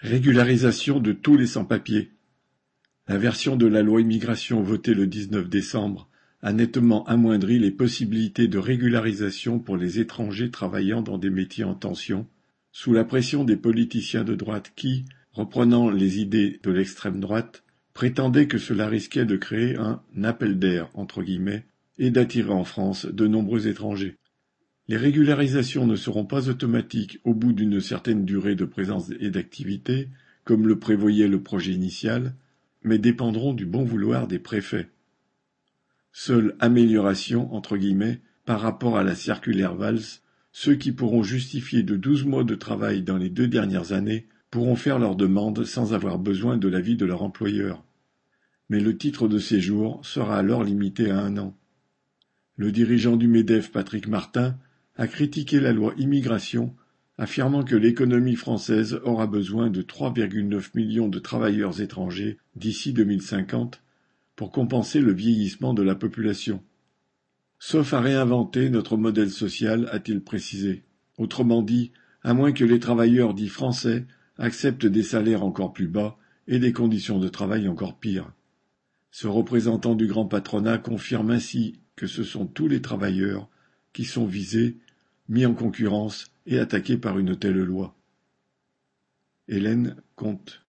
Régularisation de tous les sans-papiers. La version de la loi immigration votée le 19 décembre a nettement amoindri les possibilités de régularisation pour les étrangers travaillant dans des métiers en tension, sous la pression des politiciens de droite qui, reprenant les idées de l'extrême droite, prétendaient que cela risquait de créer un appel d'air entre guillemets et d'attirer en France de nombreux étrangers. Les régularisations ne seront pas automatiques au bout d'une certaine durée de présence et d'activité, comme le prévoyait le projet initial, mais dépendront du bon vouloir des préfets. Seule amélioration, entre guillemets, par rapport à la circulaire Valls, ceux qui pourront justifier de douze mois de travail dans les deux dernières années pourront faire leur demande sans avoir besoin de l'avis de leur employeur. Mais le titre de séjour sera alors limité à un an. Le dirigeant du MEDEF, Patrick Martin, a critiqué la loi immigration, affirmant que l'économie française aura besoin de 3,9 millions de travailleurs étrangers d'ici 2050 pour compenser le vieillissement de la population. Sauf à réinventer notre modèle social, a-t-il précisé. Autrement dit, à moins que les travailleurs dits français acceptent des salaires encore plus bas et des conditions de travail encore pires. Ce représentant du grand patronat confirme ainsi que ce sont tous les travailleurs qui sont visés mis en concurrence et attaqué par une telle loi. Hélène Comte